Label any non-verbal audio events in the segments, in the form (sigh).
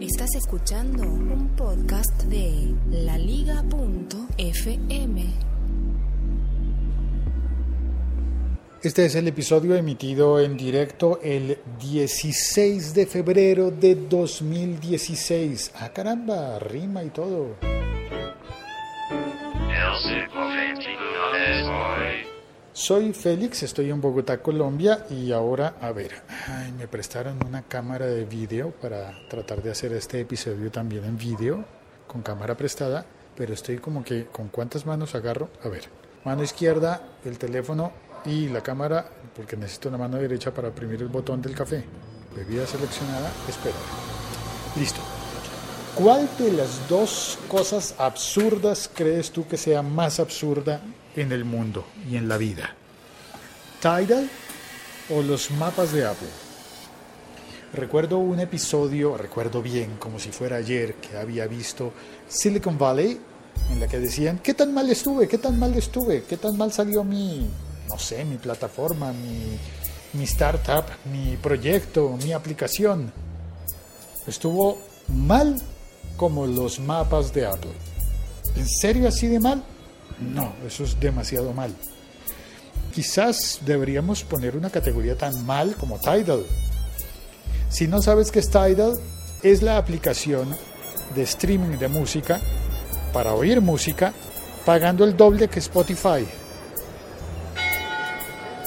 Estás escuchando un podcast de laliga.fm. Este es el episodio emitido en directo el 16 de febrero de 2016. Ah, caramba, rima y todo. Soy Félix, estoy en Bogotá, Colombia y ahora, a ver, ay, me prestaron una cámara de vídeo para tratar de hacer este episodio también en vídeo, con cámara prestada, pero estoy como que, ¿con cuántas manos agarro? A ver, mano izquierda, el teléfono y la cámara, porque necesito una mano derecha para oprimir el botón del café. Bebida seleccionada, espera. Listo. ¿Cuál de las dos cosas absurdas crees tú que sea más absurda en el mundo y en la vida? ¿Tidal o los mapas de Apple? Recuerdo un episodio, recuerdo bien, como si fuera ayer, que había visto Silicon Valley, en la que decían, ¿qué tan mal estuve? ¿Qué tan mal estuve? ¿Qué tan mal salió mi, no sé, mi plataforma, mi, mi startup, mi proyecto, mi aplicación? Estuvo mal como los mapas de Apple. ¿En serio así de mal? No, eso es demasiado mal. Quizás deberíamos poner una categoría tan mal como Tidal. Si no sabes qué es Tidal, es la aplicación de streaming de música para oír música pagando el doble que Spotify.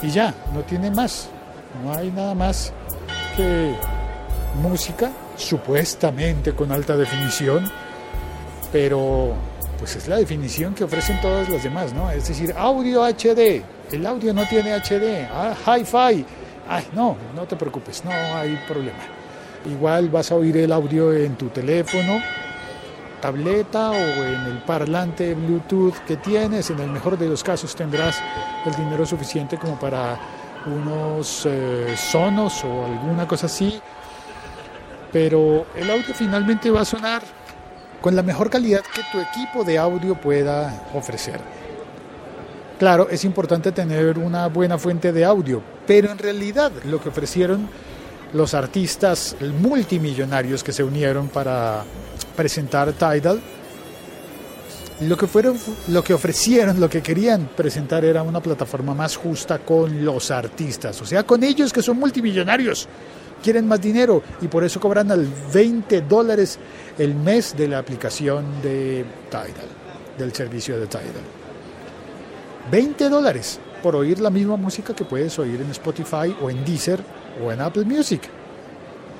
Y ya, no tiene más. No hay nada más que música supuestamente con alta definición, pero pues es la definición que ofrecen todas las demás, ¿no? Es decir, audio HD, el audio no tiene HD, ah, hi-fi, ay, no, no te preocupes, no hay problema. Igual vas a oír el audio en tu teléfono, tableta o en el parlante Bluetooth que tienes, en el mejor de los casos tendrás el dinero suficiente como para unos eh, sonos o alguna cosa así, pero el audio finalmente va a sonar con la mejor calidad que tu equipo de audio pueda ofrecer. Claro, es importante tener una buena fuente de audio, pero en realidad lo que ofrecieron los artistas multimillonarios que se unieron para presentar Tidal, lo que, fueron, lo que ofrecieron, lo que querían presentar era una plataforma más justa con los artistas, o sea, con ellos que son multimillonarios quieren más dinero y por eso cobran al 20 dólares el mes de la aplicación de Tidal, del servicio de Tidal. 20 dólares por oír la misma música que puedes oír en Spotify o en Deezer o en Apple Music.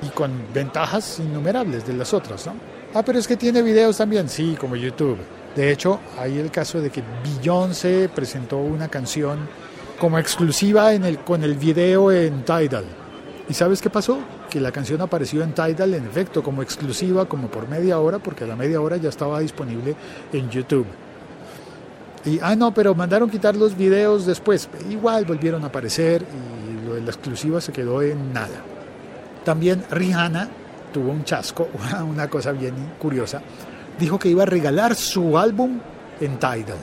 Y con ventajas innumerables de las otras, ¿no? Ah, pero es que tiene videos también, sí, como YouTube. De hecho, hay el caso de que Beyoncé presentó una canción como exclusiva en el, con el video en Tidal ¿Y sabes qué pasó? Que la canción apareció en Tidal en efecto como exclusiva, como por media hora, porque a la media hora ya estaba disponible en YouTube. Y, ah, no, pero mandaron quitar los videos después. Igual volvieron a aparecer y lo de la exclusiva se quedó en nada. También Rihanna tuvo un chasco, (laughs) una cosa bien curiosa. Dijo que iba a regalar su álbum en Tidal.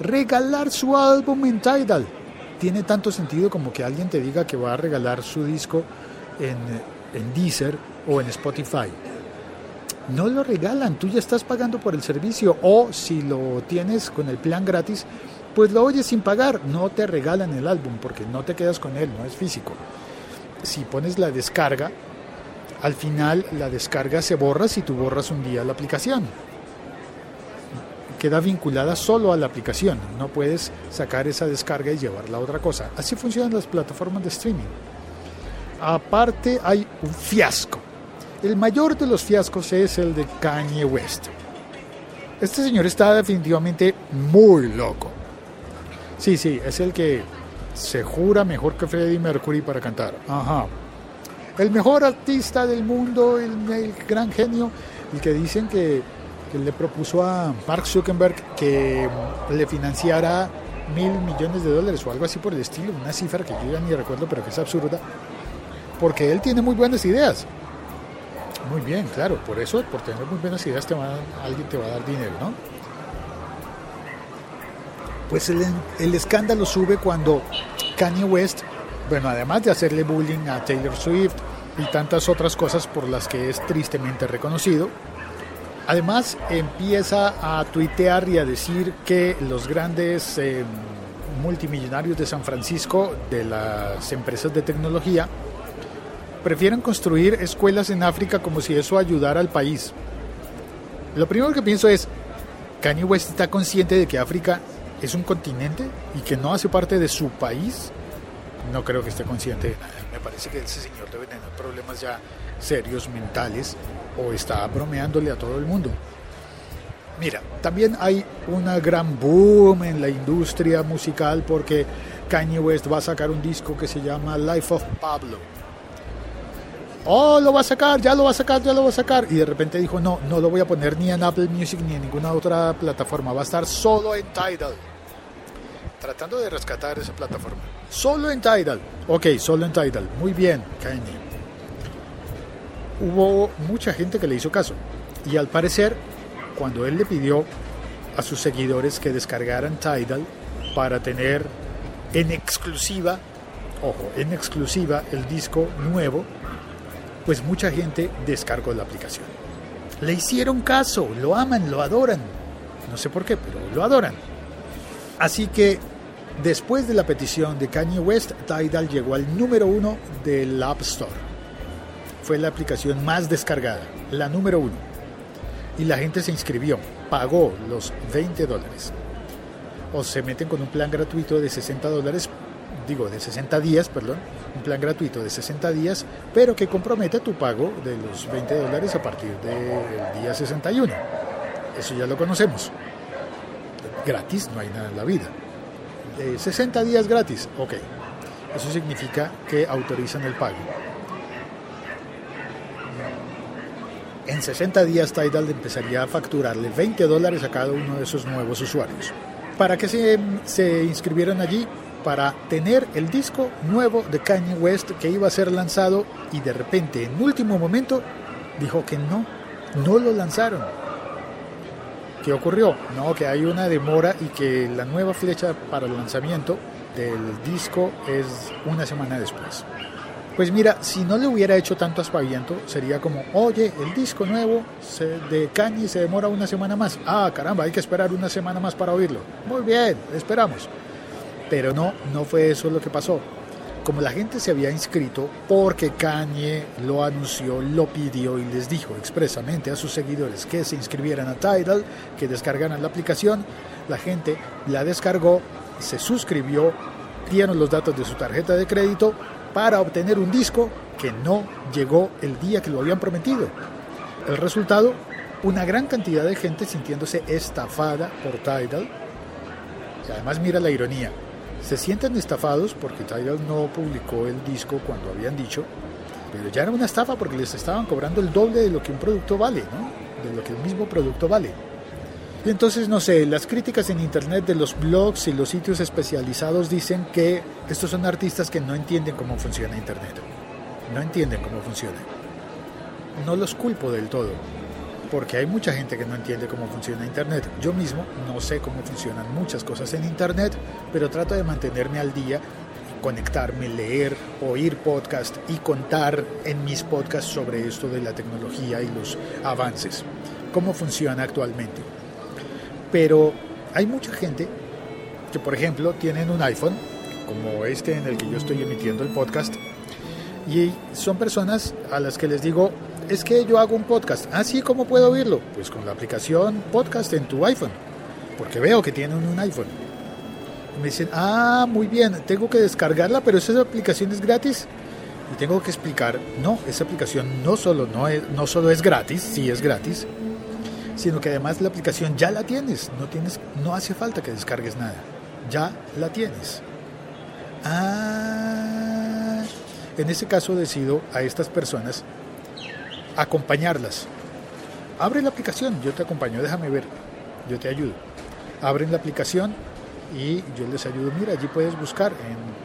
Regalar su álbum en Tidal tiene tanto sentido como que alguien te diga que va a regalar su disco en, en Deezer o en Spotify. No lo regalan, tú ya estás pagando por el servicio o si lo tienes con el plan gratis, pues lo oyes sin pagar, no te regalan el álbum porque no te quedas con él, no es físico. Si pones la descarga, al final la descarga se borra si tú borras un día la aplicación queda vinculada solo a la aplicación. No puedes sacar esa descarga y llevarla a otra cosa. Así funcionan las plataformas de streaming. Aparte hay un fiasco. El mayor de los fiascos es el de Kanye West. Este señor está definitivamente muy loco. Sí, sí, es el que se jura mejor que Freddie Mercury para cantar. Ajá. El mejor artista del mundo, el, el gran genio, y que dicen que que le propuso a Mark Zuckerberg que le financiara mil millones de dólares o algo así por el estilo, una cifra que yo ya ni recuerdo, pero que es absurda, porque él tiene muy buenas ideas. Muy bien, claro, por eso, por tener muy buenas ideas, te va alguien te va a dar dinero, ¿no? Pues el, el escándalo sube cuando Kanye West, bueno, además de hacerle bullying a Taylor Swift, y tantas otras cosas por las que es tristemente reconocido. Además, empieza a tuitear y a decir que los grandes eh, multimillonarios de San Francisco, de las empresas de tecnología, prefieren construir escuelas en África como si eso ayudara al país. Lo primero que pienso es, Kanye West está consciente de que África es un continente y que no hace parte de su país. No creo que esté consciente. Me parece que ese señor debe tener problemas ya serios mentales o está bromeándole a todo el mundo. Mira, también hay una gran boom en la industria musical porque Kanye West va a sacar un disco que se llama Life of Pablo. Oh, lo va a sacar, ya lo va a sacar, ya lo va a sacar. Y de repente dijo, no, no lo voy a poner ni en Apple Music ni en ninguna otra plataforma. Va a estar solo en Tidal. Tratando de rescatar esa plataforma. Solo en Tidal. Ok, solo en Tidal. Muy bien, Kanye hubo mucha gente que le hizo caso. Y al parecer, cuando él le pidió a sus seguidores que descargaran Tidal para tener en exclusiva, ojo, en exclusiva el disco nuevo, pues mucha gente descargó la aplicación. Le hicieron caso, lo aman, lo adoran. No sé por qué, pero lo adoran. Así que después de la petición de Kanye West, Tidal llegó al número uno del App Store fue la aplicación más descargada, la número uno. Y la gente se inscribió, pagó los 20 dólares. O se meten con un plan gratuito de 60 dólares, digo, de 60 días, perdón, un plan gratuito de 60 días, pero que compromete tu pago de los 20 dólares a partir del día 61. Eso ya lo conocemos. Gratis, no hay nada en la vida. 60 días gratis, ok. Eso significa que autorizan el pago. en 60 días Tidal empezaría a facturarle 20 dólares a cada uno de esos nuevos usuarios. ¿Para qué se, se inscribieron allí? Para tener el disco nuevo de Kanye West que iba a ser lanzado y de repente en último momento dijo que no, no lo lanzaron. ¿Qué ocurrió? No, que hay una demora y que la nueva flecha para el lanzamiento del disco es una semana después. Pues mira, si no le hubiera hecho tanto aspaviento, sería como, oye, el disco nuevo de Kanye se demora una semana más. Ah, caramba, hay que esperar una semana más para oírlo. Muy bien, esperamos. Pero no, no fue eso lo que pasó. Como la gente se había inscrito porque Kanye lo anunció, lo pidió y les dijo expresamente a sus seguidores que se inscribieran a Tidal, que descargaran la aplicación, la gente la descargó, se suscribió, dieron los datos de su tarjeta de crédito para obtener un disco que no llegó el día que lo habían prometido. El resultado, una gran cantidad de gente sintiéndose estafada por Tidal. Y además mira la ironía, se sienten estafados porque Tidal no publicó el disco cuando habían dicho, pero ya era una estafa porque les estaban cobrando el doble de lo que un producto vale, ¿no? de lo que el mismo producto vale. Y entonces, no sé, las críticas en Internet de los blogs y los sitios especializados dicen que estos son artistas que no entienden cómo funciona Internet. No entienden cómo funciona. No los culpo del todo, porque hay mucha gente que no entiende cómo funciona Internet. Yo mismo no sé cómo funcionan muchas cosas en Internet, pero trato de mantenerme al día, conectarme, leer, oír podcast y contar en mis podcasts sobre esto de la tecnología y los avances. Cómo funciona actualmente. Pero hay mucha gente que, por ejemplo, tienen un iPhone, como este en el que yo estoy emitiendo el podcast, y son personas a las que les digo, es que yo hago un podcast. Ah, sí, ¿cómo puedo oírlo? Pues con la aplicación podcast en tu iPhone, porque veo que tienen un iPhone. me dicen, ah, muy bien, tengo que descargarla, pero esa aplicación es gratis. Y tengo que explicar, no, esa aplicación no solo, no, es, no solo es gratis, sí es gratis, sino que además la aplicación ya la tienes, no, tienes, no hace falta que descargues nada, ya la tienes. Ah, en ese caso decido a estas personas acompañarlas. Abre la aplicación, yo te acompaño, déjame ver, yo te ayudo. Abren la aplicación y yo les ayudo. Mira, allí puedes buscar,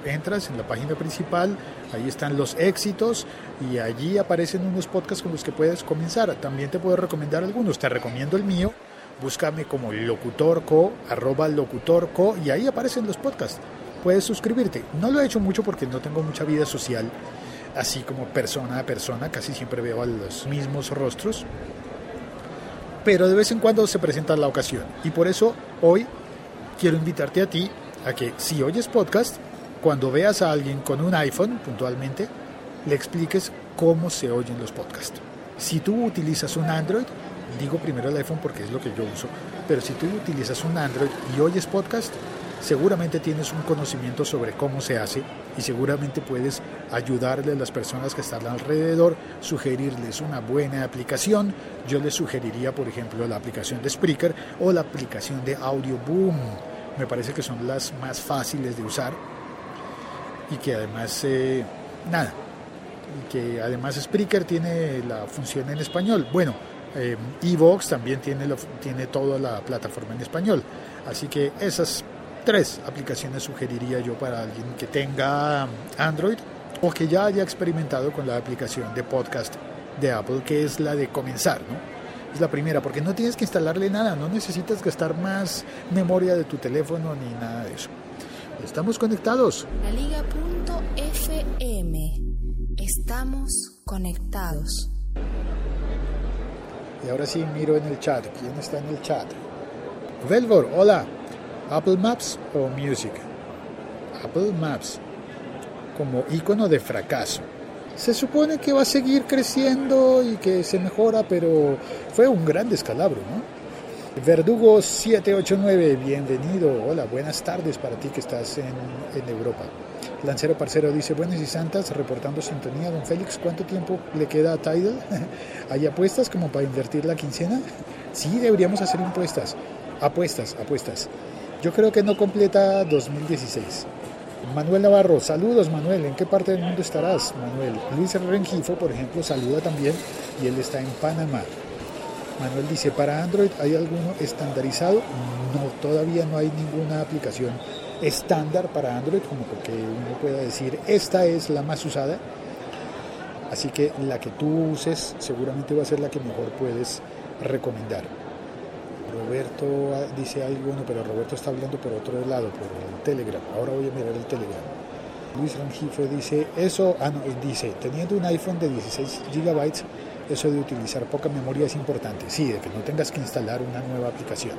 entras en la página principal, ahí están los éxitos y allí aparecen unos podcasts con los que puedes comenzar. También te puedo recomendar algunos, te recomiendo el mío, búscame como locutorco, arroba locutorco y ahí aparecen los podcasts. Puedes suscribirte. No lo he hecho mucho porque no tengo mucha vida social así como persona a persona, casi siempre veo a los mismos rostros, pero de vez en cuando se presenta la ocasión. Y por eso hoy quiero invitarte a ti a que si oyes podcast, cuando veas a alguien con un iPhone puntualmente, le expliques cómo se oyen los podcasts. Si tú utilizas un Android, digo primero el iPhone porque es lo que yo uso, pero si tú utilizas un Android y oyes podcast, seguramente tienes un conocimiento sobre cómo se hace y seguramente puedes ayudarle a las personas que están alrededor, sugerirles una buena aplicación. Yo les sugeriría, por ejemplo, la aplicación de Spreaker o la aplicación de Audio Boom. Me parece que son las más fáciles de usar y que además, eh, nada, y que además Spreaker tiene la función en español. Bueno, eh, Evox también tiene, tiene toda la plataforma en español. Así que esas tres aplicaciones sugeriría yo para alguien que tenga Android o que ya haya experimentado con la aplicación de podcast de Apple, que es la de comenzar, ¿no? Es la primera, porque no tienes que instalarle nada, no necesitas gastar más memoria de tu teléfono ni nada de eso. Estamos conectados. La Liga.fm. Estamos conectados. Y ahora sí miro en el chat. ¿Quién está en el chat? Velvor, hola. Apple Maps o Music. Apple Maps como icono de fracaso. Se supone que va a seguir creciendo y que se mejora, pero fue un gran descalabro, ¿no? Verdugo 789, bienvenido. Hola, buenas tardes para ti que estás en, en, Europa. Lancero Parcero dice, buenas y santas, reportando sintonía. Don Félix, ¿cuánto tiempo le queda a Tidal? (laughs) ¿Hay apuestas como para invertir la quincena? Sí, deberíamos hacer impuestas. Apuestas, apuestas. Yo creo que no completa 2016. Manuel Navarro, saludos Manuel, ¿en qué parte del mundo estarás Manuel? Luis Rengifo, por ejemplo, saluda también y él está en Panamá. Manuel dice, ¿para Android hay alguno estandarizado? No, todavía no hay ninguna aplicación estándar para Android, como porque uno pueda decir, esta es la más usada. Así que la que tú uses seguramente va a ser la que mejor puedes recomendar. Roberto dice algo, bueno, pero Roberto está hablando por otro lado, por el Telegram. Ahora voy a mirar el Telegram. Luis Rangifo dice, eso, ah, no, dice, teniendo un iPhone de 16 GB, eso de utilizar poca memoria es importante. Sí, de que no tengas que instalar una nueva aplicación.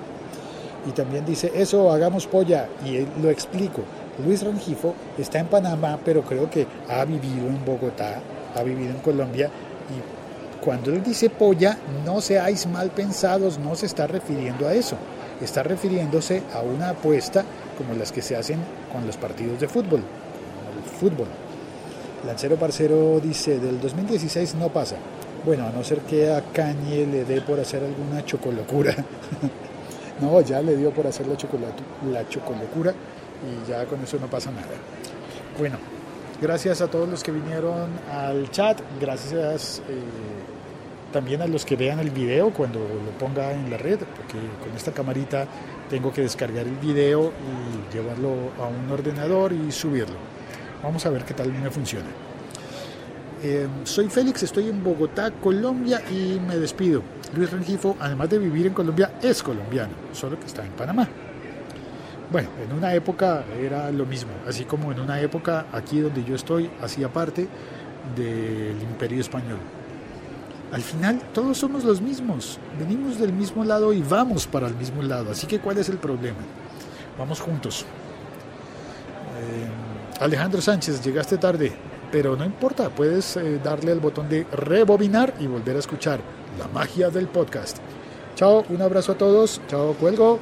Y también dice, eso, hagamos polla. Y lo explico. Luis Rangifo está en Panamá, pero creo que ha vivido en Bogotá, ha vivido en Colombia y cuando él dice polla, no seáis mal pensados, no se está refiriendo a eso. Está refiriéndose a una apuesta como las que se hacen con los partidos de fútbol. El fútbol. Lancero Parcero dice, del 2016 no pasa. Bueno, a no ser que a Cañe le dé por hacer alguna chocolocura. (laughs) no, ya le dio por hacer la, la chocolocura y ya con eso no pasa nada. Bueno, gracias a todos los que vinieron al chat. Gracias. Eh, también a los que vean el video cuando lo ponga en la red, porque con esta camarita tengo que descargar el video y llevarlo a un ordenador y subirlo. Vamos a ver qué tal me funciona. Eh, soy Félix, estoy en Bogotá, Colombia y me despido. Luis Rengifo, además de vivir en Colombia, es colombiano, solo que está en Panamá. Bueno, en una época era lo mismo, así como en una época aquí donde yo estoy hacía parte del imperio español. Al final todos somos los mismos, venimos del mismo lado y vamos para el mismo lado, así que ¿cuál es el problema? Vamos juntos. Eh, Alejandro Sánchez, llegaste tarde, pero no importa, puedes eh, darle al botón de rebobinar y volver a escuchar la magia del podcast. Chao, un abrazo a todos, chao, cuelgo.